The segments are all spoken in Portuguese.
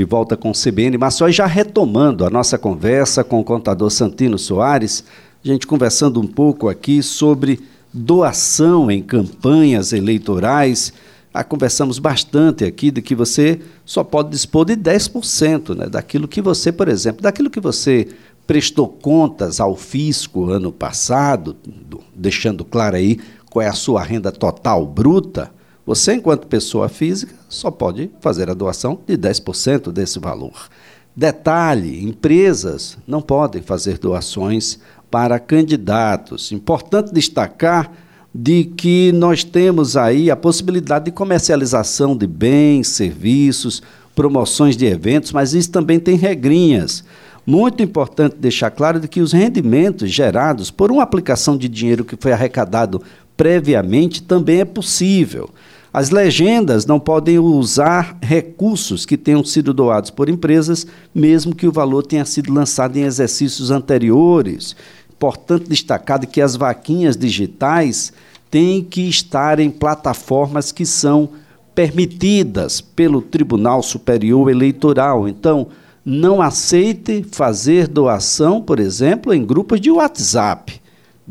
de volta com o CBN Maceió e já retomando a nossa conversa com o contador Santino Soares, a gente conversando um pouco aqui sobre doação em campanhas eleitorais. Ah, conversamos bastante aqui de que você só pode dispor de 10% né, daquilo que você, por exemplo, daquilo que você prestou contas ao fisco ano passado, deixando claro aí qual é a sua renda total bruta, você, enquanto pessoa física, só pode fazer a doação de 10% desse valor. Detalhe: empresas não podem fazer doações para candidatos. Importante destacar de que nós temos aí a possibilidade de comercialização de bens, serviços, promoções de eventos, mas isso também tem regrinhas. Muito importante deixar claro de que os rendimentos gerados por uma aplicação de dinheiro que foi arrecadado previamente também é possível. As legendas não podem usar recursos que tenham sido doados por empresas, mesmo que o valor tenha sido lançado em exercícios anteriores. Importante destacar que as vaquinhas digitais têm que estar em plataformas que são permitidas pelo Tribunal Superior Eleitoral. Então, não aceite fazer doação, por exemplo, em grupos de WhatsApp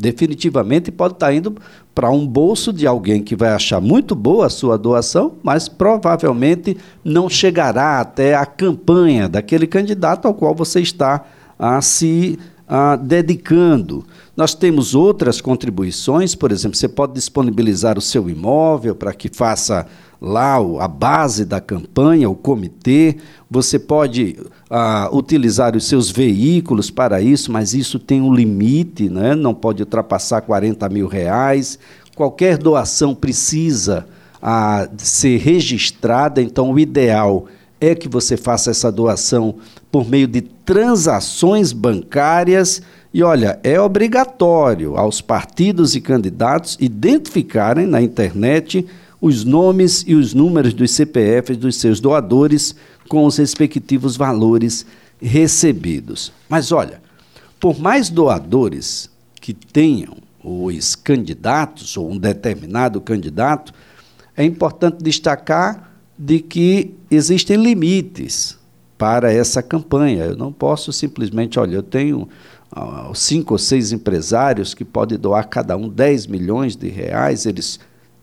definitivamente pode estar indo para um bolso de alguém que vai achar muito boa a sua doação, mas provavelmente não chegará até a campanha daquele candidato ao qual você está a se a, dedicando. Nós temos outras contribuições, por exemplo, você pode disponibilizar o seu imóvel para que faça lá a base da campanha, o comitê. Você pode ah, utilizar os seus veículos para isso, mas isso tem um limite, né? não pode ultrapassar 40 mil reais. Qualquer doação precisa ah, ser registrada, então o ideal é que você faça essa doação por meio de transações bancárias. E olha, é obrigatório aos partidos e candidatos identificarem na internet os nomes e os números dos CPFs dos seus doadores com os respectivos valores recebidos. Mas olha, por mais doadores que tenham os candidatos ou um determinado candidato, é importante destacar de que existem limites para essa campanha. Eu não posso simplesmente, olha, eu tenho uh, cinco ou seis empresários que podem doar cada um 10 milhões de reais, eles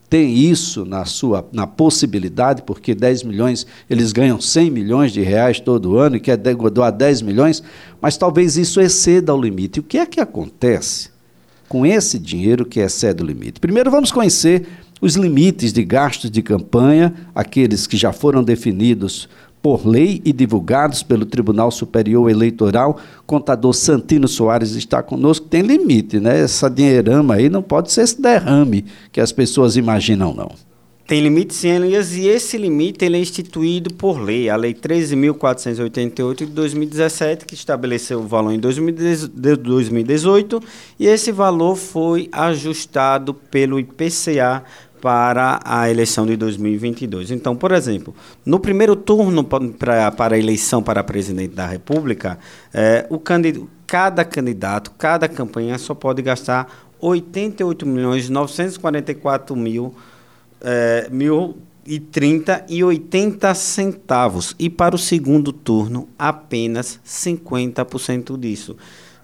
tem isso na sua na possibilidade, porque 10 milhões, eles ganham 100 milhões de reais todo ano e quer doar 10 milhões, mas talvez isso exceda o limite. O que é que acontece com esse dinheiro que excede o limite? Primeiro vamos conhecer os limites de gastos de campanha, aqueles que já foram definidos por lei e divulgados pelo Tribunal Superior Eleitoral. Contador Santino Soares está conosco. Tem limite, né? Essa dinheirama aí não pode ser esse derrame que as pessoas imaginam, não. Tem limite sim, Elias, e esse limite ele é instituído por lei, a Lei 13.488 de 2017, que estabeleceu o valor em 2018, e esse valor foi ajustado pelo IPCA para a eleição de 2022. Então, por exemplo, no primeiro turno pra, para a eleição para presidente da República, é, o candidato, cada candidato, cada campanha só pode gastar 88 milhões 944 mil, é, mil e 30 e 80 centavos. E para o segundo turno, apenas 50% disso.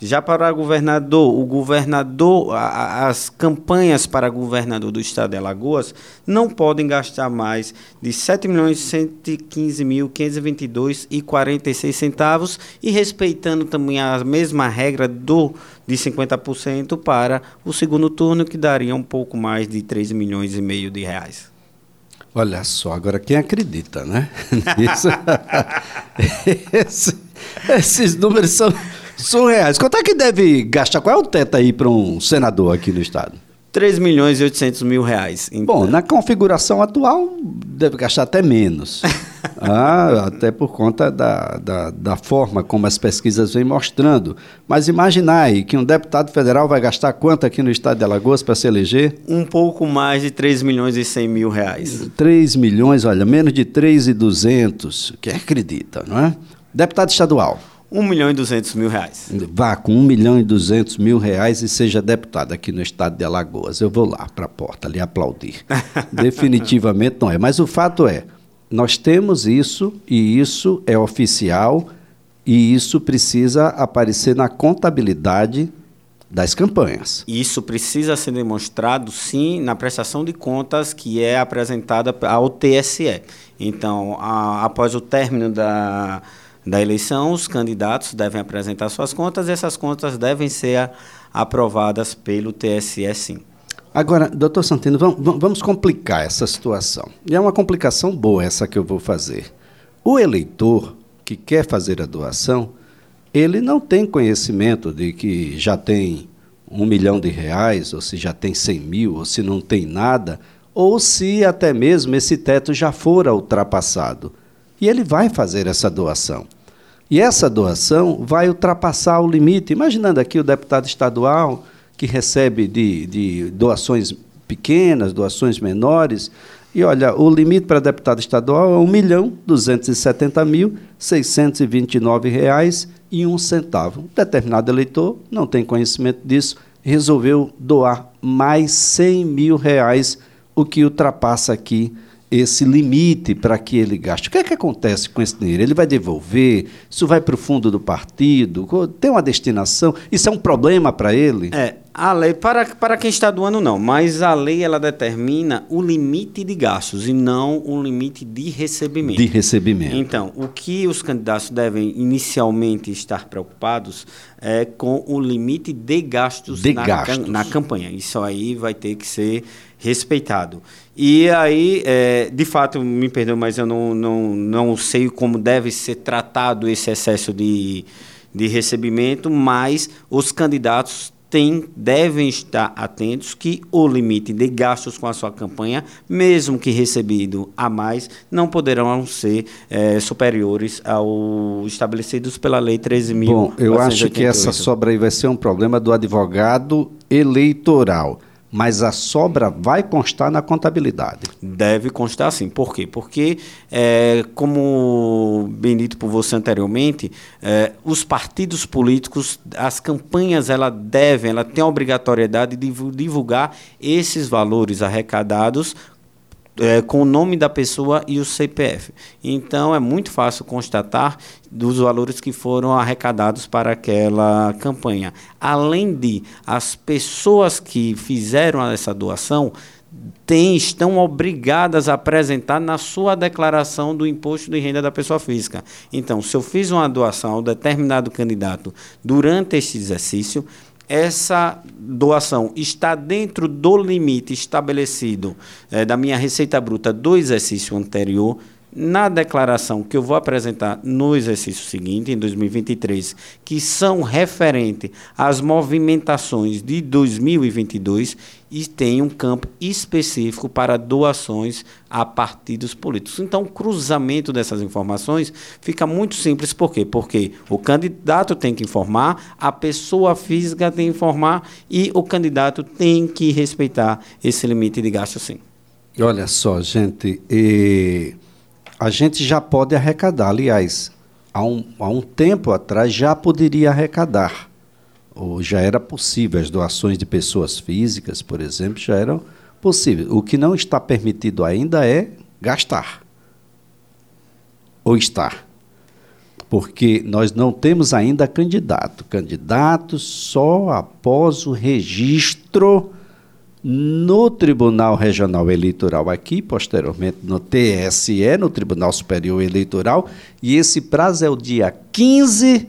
Já para governador, o governador, a, as campanhas para governador do estado de Alagoas não podem gastar mais de R$ 7.115.522 e 46 centavos e respeitando também a mesma regra do de 50% para o segundo turno que daria um pouco mais de 3 milhões e meio de reais. Olha só, agora quem acredita, né? Isso, esse, esses números são surreais. Quanto é que deve gastar? Qual é o teto aí para um senador aqui no estado? 3 milhões e 800 mil reais. Então. Bom, na configuração atual, deve gastar até menos. ah, até por conta da, da, da, forma como as pesquisas vêm mostrando. Mas imaginar aí que um deputado federal vai gastar quanto aqui no estado de Alagoas para se eleger? Um pouco mais de 3 milhões e 100 mil reais. 3 milhões, olha, menos de 3 e 200. Quem acredita, não é? Deputado estadual. 1 milhão e 200 mil reais. Vá com 1 milhão e 200 mil reais e seja deputado aqui no estado de Alagoas. Eu vou lá para a porta ali aplaudir. Definitivamente não é. Mas o fato é, nós temos isso e isso é oficial e isso precisa aparecer na contabilidade das campanhas. Isso precisa ser demonstrado, sim, na prestação de contas que é apresentada ao TSE. Então, a, após o término da, da eleição, os candidatos devem apresentar suas contas e essas contas devem ser aprovadas pelo TSE, sim. Agora, doutor Santino, vamos, complicar essa situação. E é uma complicação boa essa que eu vou fazer. O eleitor que quer fazer a doação, ele não tem conhecimento de que já tem um milhão de reais, ou se já tem cem mil, ou se não tem nada, ou se até mesmo esse teto já fora ultrapassado. E ele vai fazer essa doação. E essa doação vai ultrapassar o limite. Imaginando aqui o deputado estadual que recebe de, de doações pequenas, doações menores. E olha, o limite para deputado estadual é 1 milhão 270 mil 629 reais e um centavo. Um determinado eleitor não tem conhecimento disso, resolveu doar mais 100 mil reais, o que ultrapassa aqui esse limite para que ele gaste. O que é que acontece com esse dinheiro? Ele vai devolver? Isso vai para o fundo do partido? Tem uma destinação? Isso é um problema para ele? É, a lei, para, para quem está doando, não, mas a lei ela determina o limite de gastos e não o limite de recebimento. De recebimento. Então, o que os candidatos devem inicialmente estar preocupados é com o limite de gastos, de na, gastos. na campanha. Isso aí vai ter que ser respeitado. E aí, é, de fato, me perdoe, mas eu não, não, não sei como deve ser tratado esse excesso de, de recebimento, mas os candidatos têm, devem estar atentos que o limite de gastos com a sua campanha, mesmo que recebido a mais, não poderão ser é, superiores ao estabelecidos pela Lei 13.000. Bom, eu acho que essa sobra aí vai ser um problema do advogado eleitoral mas a sobra vai constar na contabilidade. Deve constar sim. Por quê? Porque, é, como bem dito por você anteriormente, é, os partidos políticos, as campanhas, ela devem, ela tem a obrigatoriedade de divulgar esses valores arrecadados é, com o nome da pessoa e o CPF. Então é muito fácil constatar dos valores que foram arrecadados para aquela campanha. Além de as pessoas que fizeram essa doação tem, estão obrigadas a apresentar na sua declaração do imposto de renda da pessoa física. Então, se eu fiz uma doação a um determinado candidato durante este exercício, essa doação está dentro do limite estabelecido é, da minha receita bruta do exercício anterior, na declaração que eu vou apresentar no exercício seguinte, em 2023, que são referentes às movimentações de 2022 e tem um campo específico para doações a partidos políticos. Então, o cruzamento dessas informações fica muito simples. Por quê? Porque o candidato tem que informar, a pessoa física tem que informar e o candidato tem que respeitar esse limite de gasto, sim. Olha só, gente, e a gente já pode arrecadar. Aliás, há um, há um tempo atrás já poderia arrecadar, ou já era possível. As doações de pessoas físicas, por exemplo, já eram possíveis. O que não está permitido ainda é gastar. Ou estar. Porque nós não temos ainda candidato. Candidato só após o registro no Tribunal Regional Eleitoral aqui, posteriormente no TSE, no Tribunal Superior Eleitoral, e esse prazo é o dia 15,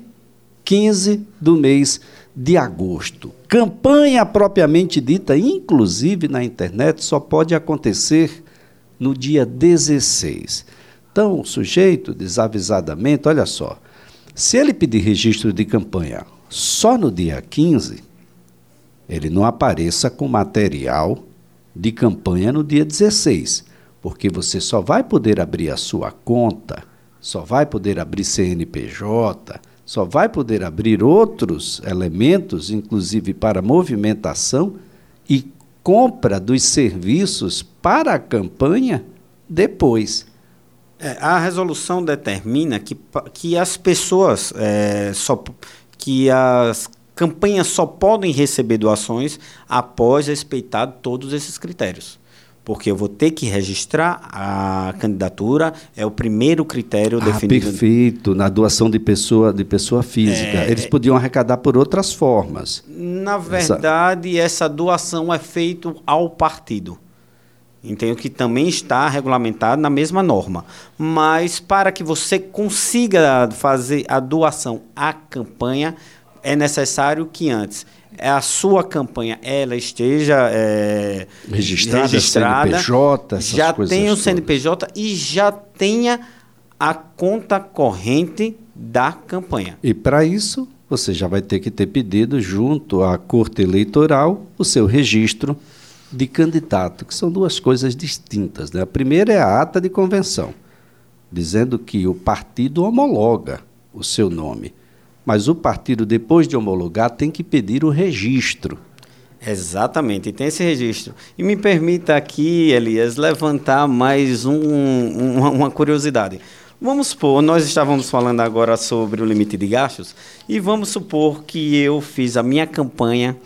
15 do mês de agosto. Campanha propriamente dita, inclusive na internet, só pode acontecer no dia 16. Então, o sujeito, desavisadamente, olha só, se ele pedir registro de campanha só no dia 15, ele não apareça com material de campanha no dia 16, porque você só vai poder abrir a sua conta, só vai poder abrir CNPJ, só vai poder abrir outros elementos, inclusive para movimentação e compra dos serviços para a campanha depois. É, a resolução determina que, que as pessoas é, só que as campanhas só podem receber doações após respeitar todos esses critérios. porque eu vou ter que registrar a candidatura, é o primeiro critério ah, definido. Perfeito, na doação de pessoa, de pessoa física. É, Eles podiam arrecadar por outras formas. Na verdade, essa, essa doação é feita ao partido. Entendo que também está regulamentado na mesma norma. Mas para que você consiga fazer a doação à campanha, é necessário que antes a sua campanha ela esteja é, registrada, registrada CNPJ, já tenha o CNPJ todas. e já tenha a conta corrente da campanha. E para isso, você já vai ter que ter pedido junto à Corte Eleitoral o seu registro de candidato, que são duas coisas distintas. Né? A primeira é a ata de convenção, dizendo que o partido homologa o seu nome. Mas o partido, depois de homologar, tem que pedir o registro. Exatamente, tem esse registro. E me permita aqui, Elias, levantar mais um, um, uma curiosidade. Vamos supor, nós estávamos falando agora sobre o limite de gastos, e vamos supor que eu fiz a minha campanha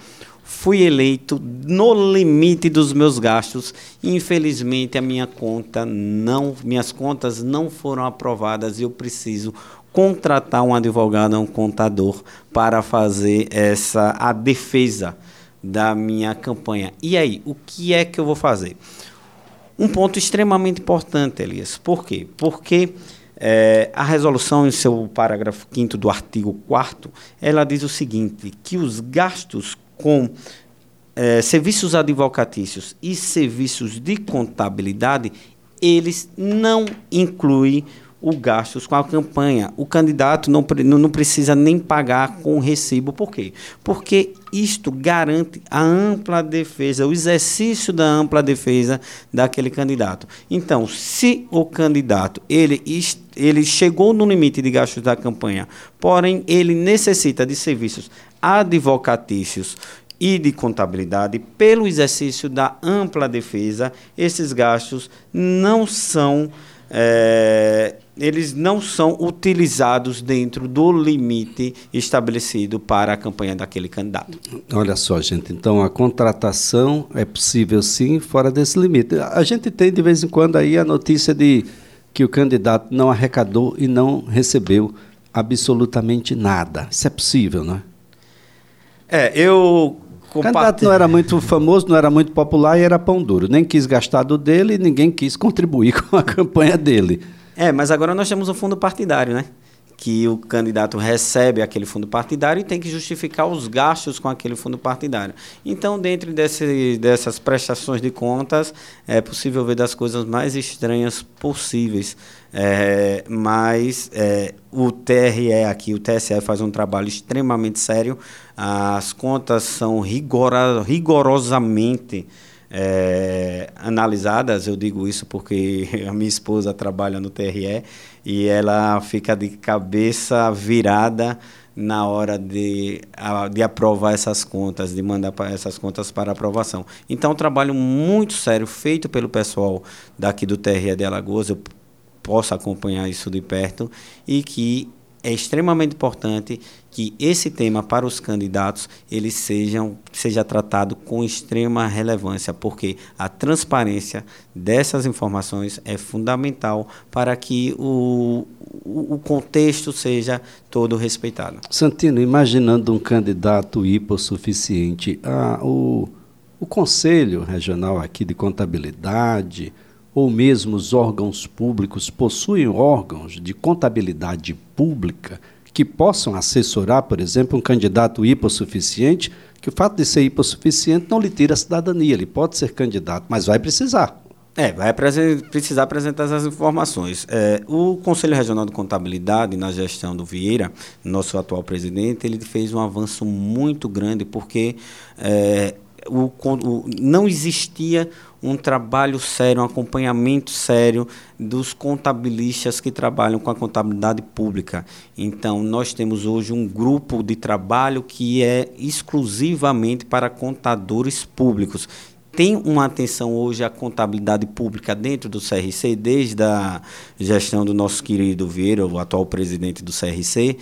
fui eleito no limite dos meus gastos. Infelizmente, a minha conta não, minhas contas não foram aprovadas e eu preciso contratar um advogado, um contador para fazer essa a defesa da minha campanha. E aí, o que é que eu vou fazer? Um ponto extremamente importante, Elias. Por quê? Porque é, a resolução, em seu parágrafo 5 do artigo 4 ela diz o seguinte: que os gastos com é, serviços advocatícios e serviços de contabilidade, eles não incluem o gastos com a campanha. O candidato não, não precisa nem pagar com recibo. Por quê? Porque isto garante a ampla defesa, o exercício da ampla defesa daquele candidato. Então, se o candidato ele, ele chegou no limite de gastos da campanha, porém ele necessita de serviços advocatícios e de contabilidade, pelo exercício da ampla defesa, esses gastos não são é, eles não são utilizados dentro do limite estabelecido para a campanha daquele candidato. Olha só, gente, então a contratação é possível sim fora desse limite. A gente tem de vez em quando aí a notícia de que o candidato não arrecadou e não recebeu absolutamente nada. Isso é possível, não é? É, eu o candidato não era muito famoso, não era muito popular e era pão duro. Nem quis gastar do dele e ninguém quis contribuir com a campanha dele. É, mas agora nós temos um fundo partidário, né? Que o candidato recebe aquele fundo partidário e tem que justificar os gastos com aquele fundo partidário. Então, dentro desse, dessas prestações de contas, é possível ver das coisas mais estranhas possíveis. É, mas é, o TRE aqui, o TSE, faz um trabalho extremamente sério. As contas são rigorosamente é, analisadas. Eu digo isso porque a minha esposa trabalha no TRE e ela fica de cabeça virada na hora de, de aprovar essas contas, de mandar essas contas para aprovação. Então, um trabalho muito sério feito pelo pessoal daqui do TRE de Alagoas, eu posso acompanhar isso de perto e que é extremamente importante que esse tema para os candidatos ele sejam, seja tratado com extrema relevância, porque a transparência dessas informações é fundamental para que o, o, o contexto seja todo respeitado. Santino, imaginando um candidato hipossuficiente, ah, o, o Conselho Regional aqui de Contabilidade, ou mesmo os órgãos públicos possuem órgãos de contabilidade pública que possam assessorar, por exemplo, um candidato hipossuficiente, que o fato de ser hipossuficiente não lhe tira a cidadania, ele pode ser candidato, mas vai precisar. É, vai precisar apresentar essas informações. É, o Conselho Regional de Contabilidade, na gestão do Vieira, nosso atual presidente, ele fez um avanço muito grande, porque é, o, o, não existia um trabalho sério, um acompanhamento sério dos contabilistas que trabalham com a contabilidade pública. Então, nós temos hoje um grupo de trabalho que é exclusivamente para contadores públicos. Tem uma atenção hoje à contabilidade pública dentro do CRC, desde a gestão do nosso querido Vieira, o atual presidente do CRC,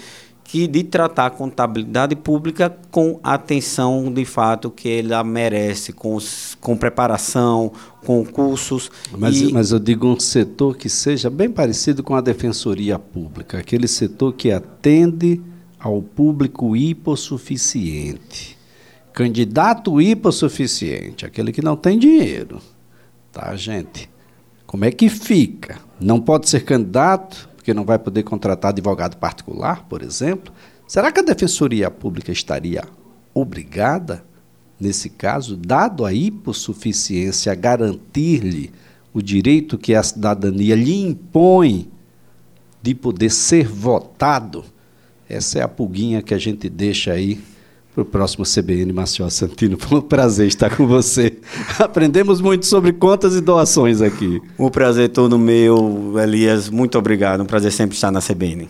que de tratar a contabilidade pública com atenção de fato que ela merece, com, com preparação, com cursos. Mas, e... mas eu digo um setor que seja bem parecido com a defensoria pública, aquele setor que atende ao público hipossuficiente. Candidato hipossuficiente, aquele que não tem dinheiro. Tá, gente? Como é que fica? Não pode ser candidato, porque não vai poder contratar advogado particular, por exemplo. Será que a Defensoria Pública estaria obrigada, nesse caso, dado a hipossuficiência, a garantir-lhe o direito que a cidadania lhe impõe de poder ser votado? Essa é a pulguinha que a gente deixa aí para o próximo CBN Marcial Santino. Foi um prazer estar com você. Aprendemos muito sobre contas e doações aqui. O prazer todo meu, Elias. Muito obrigado. Um prazer sempre estar na CBN.